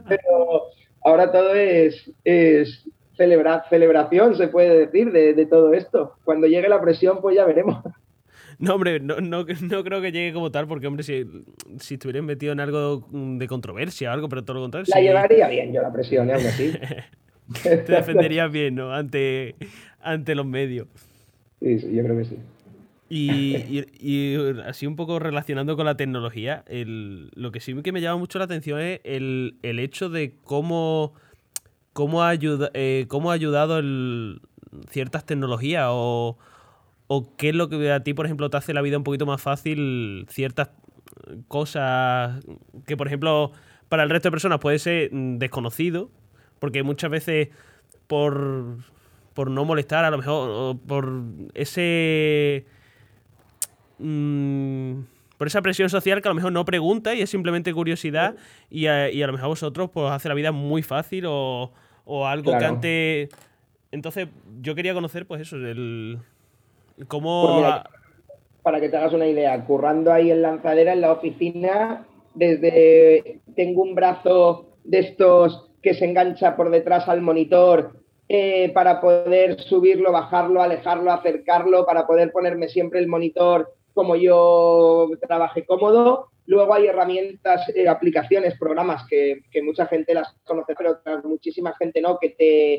pero ahora todo es, es celebración, se puede decir, de, todo esto. Cuando llegue la presión, pues ya veremos. [laughs] No, hombre, no, no, creo que llegue como tal, porque, hombre, si, si estuvieras metido en algo de controversia o algo, pero todo lo contrario. La llevaría bien yo la presión, ¿eh? aún así. [laughs] Te defenderías bien, ¿no? Ante, ante los medios. Sí, sí, yo creo que sí. [laughs] Y, así un poco relacionando con la tecnología, lo que sí que me llama mucho la atención es el, el hecho de cómo cómo ha, eh, cómo ha ayudado el, ciertas tecnologías o, qué es lo que a ti, por ejemplo, te hace la vida un poquito más fácil, ciertas cosas que, por ejemplo, para el resto de personas puede ser mm, desconocido, porque muchas veces por, por no molestar, a lo mejor, por ese... Mm, por esa presión social que a lo mejor no pregunta y es simplemente curiosidad y a, y a lo mejor a vosotros pues hace la vida muy fácil o, o algo que antes... Entonces, yo quería conocer, pues eso, el... cómo... Pues para que te hagas una idea, currando ahí en lanzadera, en la oficina, desde... Tengo un brazo de estos que se engancha por detrás al monitor eh, para poder subirlo, bajarlo, alejarlo, acercarlo, para poder ponerme siempre el monitor como yo trabaje cómodo. Luego hay herramientas, eh, aplicaciones, programas que, mucha gente las conoce, pero muchísima gente no, que te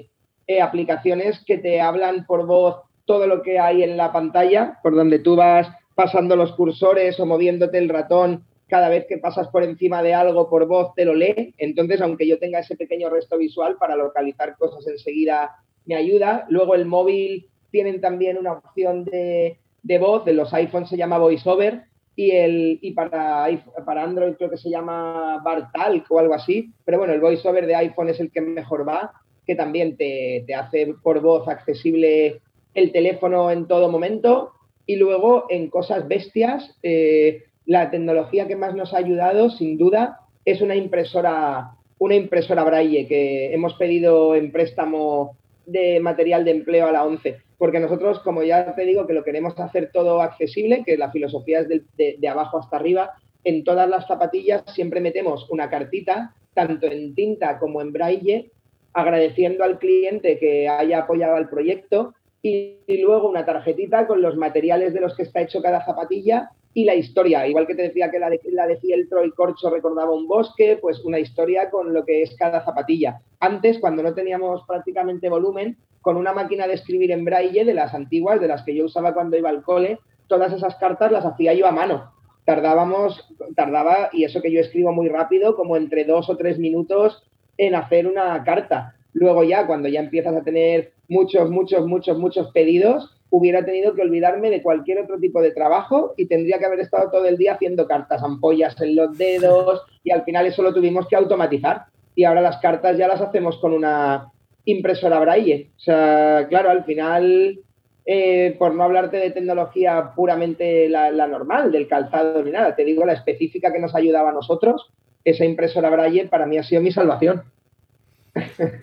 eh, aplicaciones que te hablan por voz todo lo que hay en la pantalla, por donde tú vas pasando los cursores o moviéndote el ratón, cada vez que pasas por encima de algo por voz te lo lee. Entonces, aunque yo tenga ese pequeño resto visual para localizar cosas enseguida, me ayuda. Luego el móvil tienen también una opción de, de voz, de los iPhones se llama VoiceOver, y, el, y para, para Android creo que se llama Bartalk o algo así, pero bueno, el voiceover de iPhone es el que mejor va, que también te, hace por voz accesible el teléfono en todo momento. Y luego en cosas bestias, eh, la tecnología que más nos ha ayudado, sin duda, es una impresora, una impresora Braille que hemos pedido en préstamo de material de empleo a la 11 porque nosotros, como ya te digo, que lo queremos hacer todo accesible, que la filosofía es de, abajo hasta arriba, en todas las zapatillas siempre metemos una cartita, tanto en tinta como en braille, agradeciendo al cliente que haya apoyado el proyecto y, luego una tarjetita con los materiales de los que está hecho cada zapatilla y la historia. Igual que te decía que la de, la de fieltro y corcho recordaba un bosque, pues una historia con lo que es cada zapatilla. Antes, cuando no teníamos prácticamente volumen, con una máquina de escribir en braille de las antiguas, de las que yo usaba cuando iba al cole, todas esas cartas las hacía yo a mano. Tardábamos, tardaba, y eso que yo escribo muy rápido, como entre dos o tres minutos en hacer una carta. Luego ya, cuando ya empiezas a tener muchos, muchos, muchos, muchos pedidos, hubiera tenido que olvidarme de cualquier otro tipo de trabajo y tendría que haber estado todo el día haciendo cartas, ampollas en los dedos [laughs] y al final eso lo tuvimos que automatizar. Y ahora las cartas ya las hacemos con una impresora braille. O sea, claro, al final, eh, por no hablarte de tecnología puramente la, la normal, del calzado ni nada, te digo la específica que nos ayudaba a nosotros, esa impresora braille para mí ha sido mi salvación.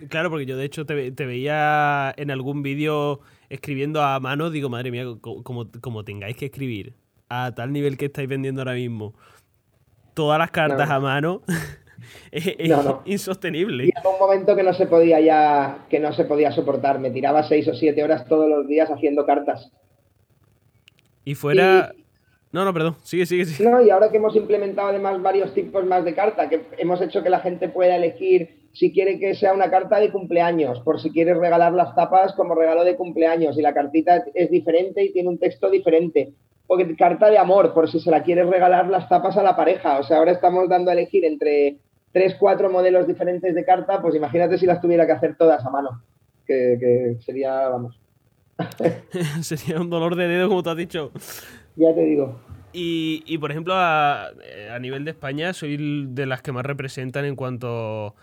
Claro, porque yo de hecho te, veía en algún vídeo escribiendo a mano, digo, madre mía, como, como, tengáis que escribir a tal nivel que estáis vendiendo ahora mismo, todas las cartas a mano, [laughs] es, insostenible. Y un momento que no se podía ya, que no se podía soportar, me tiraba seis o siete horas todos los días haciendo cartas. Y fuera... No, no, perdón, sigue, sigue, sigue. No, y ahora que hemos implementado además varios tipos más de carta, que hemos hecho que la gente pueda elegir si quiere que sea una carta de cumpleaños, por si quieres regalar las tapas como regalo de cumpleaños y la cartita es diferente y tiene un texto diferente. O carta de amor, por si se la quieres regalar las tapas a la pareja. O sea, ahora estamos dando a elegir entre tres, cuatro modelos diferentes de carta, pues imagínate si las tuviera que hacer todas a mano. Que, sería, vamos. [laughs] sería un dolor de dedo, como tú has dicho. Ya te digo. Y, por ejemplo, a, a, nivel de España, soy de las que más representan en cuanto a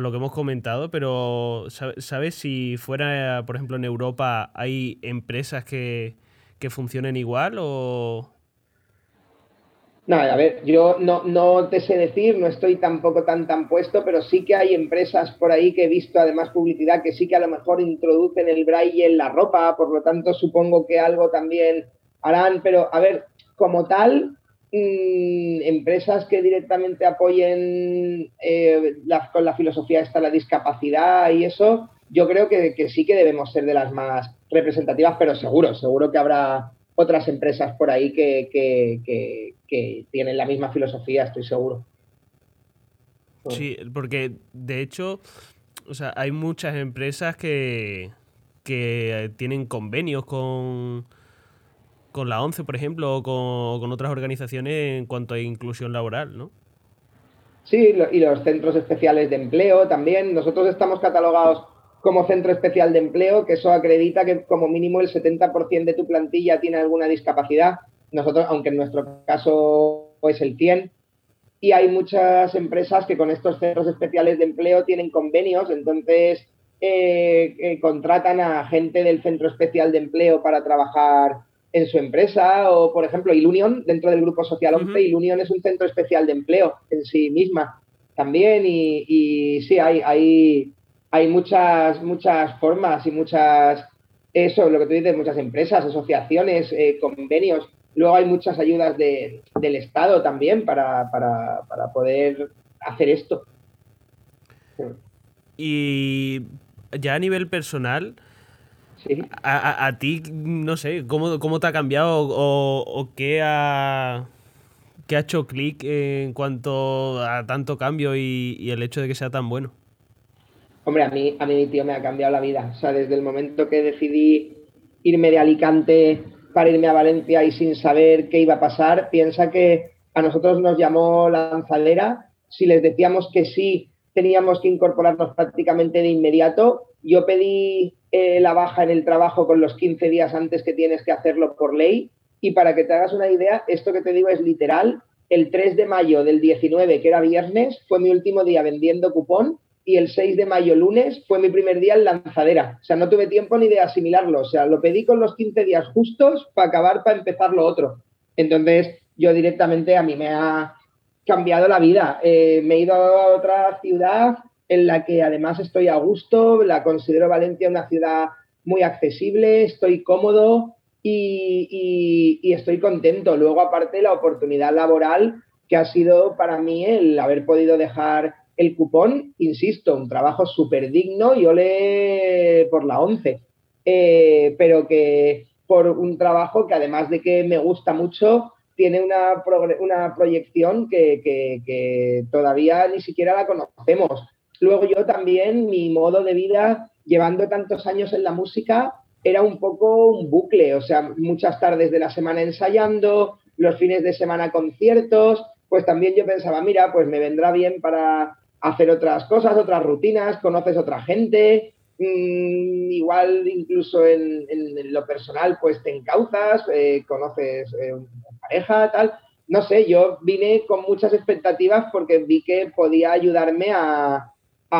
lo que hemos comentado, pero ¿sabes si fuera, por ejemplo, en Europa hay empresas que, funcionen igual o...? No, a ver, yo no, no te sé decir, no estoy tampoco tan tan puesto, pero sí que hay empresas por ahí que he visto además publicidad que sí que a lo mejor introducen el braille en la ropa, por lo tanto supongo que algo también harán, pero a ver, como tal, Mm, empresas que directamente apoyen eh, con la filosofía esta la discapacidad y eso, yo creo que, sí que debemos ser de las más representativas, pero seguro, seguro que habrá otras empresas por ahí que, tienen la misma filosofía, estoy seguro. Sí, porque de hecho, o sea, hay muchas empresas que, que tienen convenios con, con la ONCE, por ejemplo, o con, otras organizaciones en cuanto a inclusión laboral, ¿no? Sí, y los centros especiales de empleo también. Nosotros estamos catalogados como centro especial de empleo, que eso acredita que como mínimo el 70% de tu plantilla tiene alguna discapacidad. Nosotros, aunque en nuestro caso es el 100, y hay muchas empresas que con estos centros especiales de empleo tienen convenios, entonces eh, eh, contratan a gente del centro especial de empleo para trabajar en su empresa o, por ejemplo, Ilunion, dentro del grupo social 11, Ilunion es un centro especial de empleo en sí misma también y, y sí, hay, hay, hay muchas, muchas formas y muchas, eso, lo que tú dices, muchas empresas, asociaciones, eh, convenios. Luego hay muchas ayudas de, del Estado también para, para, para poder hacer esto. Y ya a nivel personal, a, a, ti, no sé, ¿cómo, cómo te ha cambiado o, qué, ha, qué ha hecho clic en cuanto a tanto cambio y, el hecho de que sea tan bueno? Hombre, a mí, a mí mi tío me ha cambiado la vida. O sea, desde el momento que decidí irme de Alicante para irme a Valencia y sin saber qué iba a pasar, piensa que a nosotros nos llamó la lanzadera. Si les decíamos que sí, teníamos que incorporarnos prácticamente de inmediato. Yo pedí eh, la baja en el trabajo con los 15 días antes que tienes que hacerlo por ley. Y para que te hagas una idea, esto que te digo es literal. El 3 de mayo del 19, que era viernes, fue mi último día vendiendo cupón y el 6 de mayo, lunes, fue mi primer día en lanzadera. O sea, no tuve tiempo ni de asimilarlo. O sea, lo pedí con los 15 días justos para acabar, para empezar lo otro. Entonces, yo directamente a mí me ha cambiado la vida. Eh, me he ido a otra ciudad, en la que además estoy a gusto, la considero Valencia una ciudad muy accesible, estoy cómodo y, estoy contento. Luego, aparte, la oportunidad laboral que ha sido para mí el haber podido dejar el cupón, insisto, un trabajo súper digno y ole por la 11, eh, pero que por un trabajo que además de que me gusta mucho, tiene una, una proyección que, que, todavía ni siquiera la conocemos. Luego yo también, mi modo de vida, llevando tantos años en la música, era un poco un bucle, o sea, muchas tardes de la semana ensayando, los fines de semana conciertos, pues también yo pensaba, mira, pues me vendrá bien para hacer otras cosas, otras rutinas, conoces otra gente, mm, igual incluso en, lo personal, pues te encauzas, eh, conoces eh, una pareja, tal. No sé, yo vine con muchas expectativas porque vi que podía ayudarme a,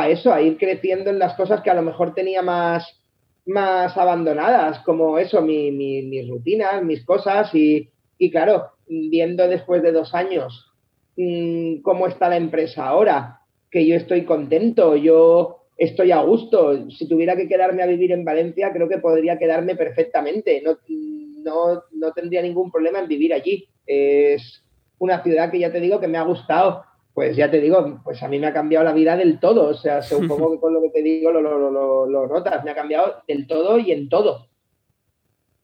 eso, a ir creciendo en las cosas que a lo mejor tenía más, más abandonadas, como eso, mis rutinas, mis cosas y, y claro, viendo después de dos años mm, cómo está la empresa ahora, que yo estoy contento, yo estoy a gusto. Si tuviera que quedarme a vivir en Valencia, creo que podría quedarme perfectamente. No, no, no tendría ningún problema en vivir allí. Es una ciudad que ya te digo que me ha gustado. Pues ya te digo, pues a mí me ha cambiado la vida del todo. O sea, supongo [laughs] que con lo que te digo lo, lo, lo notas. Me ha cambiado del todo y en todo.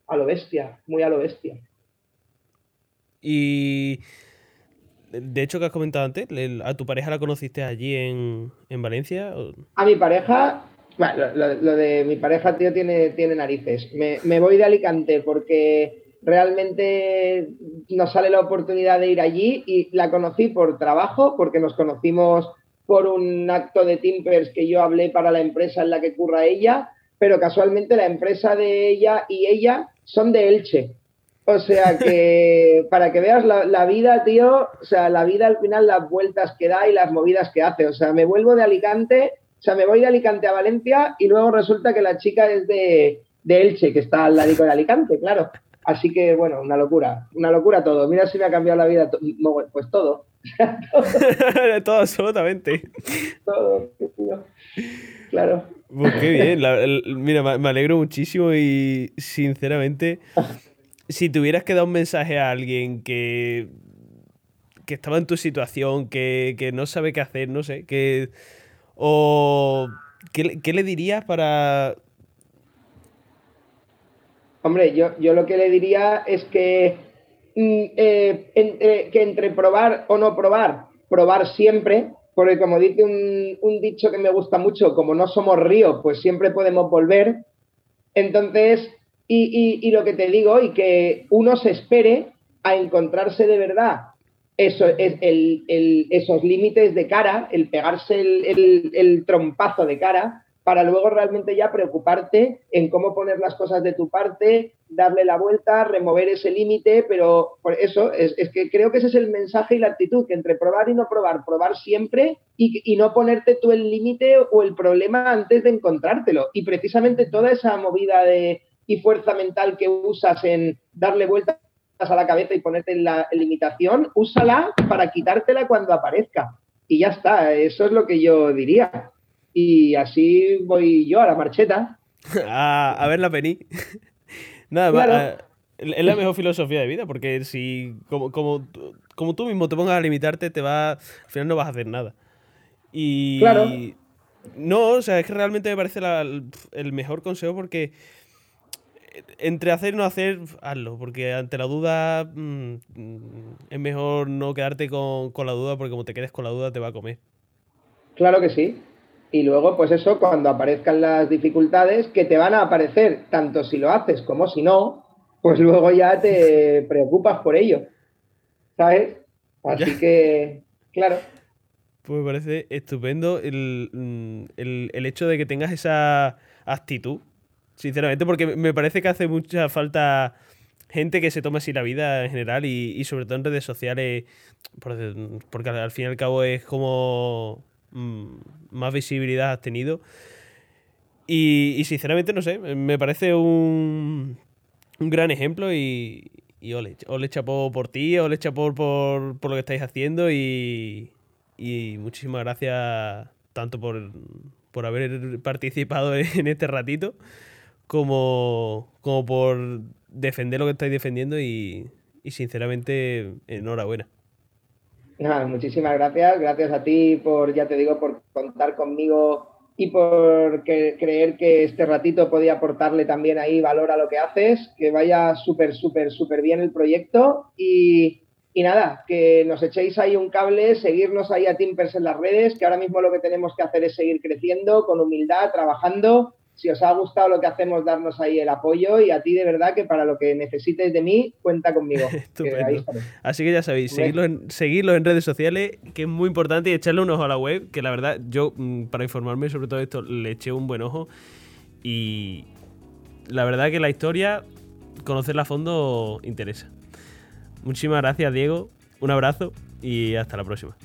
A lo bestia, muy a lo bestia. Y de hecho, que has comentado antes, ¿a tu pareja la conociste allí en, Valencia? A mi pareja, bueno, lo, de mi pareja, tío, tiene, tiene narices. Me, voy de Alicante porque realmente nos sale la oportunidad de ir allí y la conocí por trabajo, porque nos conocimos por un acto de Timpers que yo hablé para la empresa en la que curra ella, pero casualmente la empresa de ella y ella son de Elche. O sea [laughs] que para que veas la, vida, tío, o sea, la vida al final, las vueltas que da y las movidas que hace. O sea, me vuelvo de Alicante, o sea, me voy de Alicante a Valencia y luego resulta que la chica es de, Elche, que está al lado de Alicante, claro. Así que, bueno, una locura, una locura todo. Mira si me ha cambiado la vida, pues todo. [laughs] todo. absolutamente. Todo, tío. Claro. Pues qué bien, mira, me alegro muchísimo y sinceramente si tuvieras que dar un mensaje a alguien que, que estaba en tu situación, que, no sabe qué hacer, no sé, que... O... ¿Qué, le dirías para...? Hombre, yo, yo lo que le diría es que, mm, eh, que entre probar o no probar, probar siempre, porque como dice un, un, dicho que me gusta mucho, como no somos ríos, pues siempre podemos volver. Entonces, y, lo que te digo, y que uno se espere a encontrarse de verdad eso, es el, esos límites de cara, el pegarse el, trompazo de cara, para luego realmente ya preocuparte en cómo poner las cosas de tu parte, darle la vuelta, remover ese límite, pero por eso es, que creo que ese es el mensaje y la actitud, entre probar y no probar, probar siempre y, y no ponerte tú el límite o el problema antes de encontrártelo. Y precisamente toda esa movida de, y fuerza mental que usas en darle vueltas a la cabeza y ponerte en la limitación, úsala para quitártela cuando aparezca. Y ya está, eso es lo que yo diría. Y así voy yo a la marcheta. [laughs] a, ver la pení. [laughs] Nada más. Eh, es la mejor filosofía de vida, porque si, como, como, como tú mismo te pongas a limitarte, te va, al final no vas a hacer nada. Y. Claro. No, o sea, es que realmente me parece el mejor consejo porque entre hacer y no hacer, hazlo, porque ante la duda mm, es mejor no quedarte con, la duda, porque como te quedes con la duda te va a comer. Claro que sí. Y luego, pues eso, cuando aparezcan las dificultades, que te van a aparecer, tanto si lo haces como si no, pues luego ya te [laughs] preocupas por ello. ¿Sabes? Así que, claro. Pues me parece estupendo el, mm, el hecho de que tengas esa actitud sinceramente, porque me parece que hace mucha falta gente que se tome así la vida en general y, sobre todo en redes sociales, porque al fin y al cabo es como más visibilidad has tenido. Y, sinceramente, no sé, me parece un, un gran ejemplo y, y ole, ole chapó por ti, ole chapó por, por lo que estáis haciendo y, y muchísimas gracias tanto por, por haber participado [laughs] en este ratito como, como por defender lo que estáis defendiendo y, sinceramente enhorabuena. Muchísimas gracias. Gracias a ti por, ya te digo, por contar conmigo y por creer que este ratito podía aportarle también ahí valor a lo que haces. Que vaya súper, súper, súper bien el proyecto. Y, y nada, que nos echéis ahí un cable, seguirnos ahí a Timpers en las redes, que ahora mismo lo que tenemos que hacer es seguir creciendo con humildad, trabajando si os ha gustado lo que hacemos, darnos ahí el apoyo y a ti de verdad que para lo que necesites de mí, cuenta conmigo. [laughs] Así que ya sabéis, seguirlo en, seguirlo en redes sociales, que es muy importante, y echarle un ojo a la web, que la verdad yo mm, para informarme sobre todo esto le eché un buen ojo y la verdad que la historia, conocerla a fondo interesa. Muchísimas gracias Diego, un abrazo y hasta la próxima.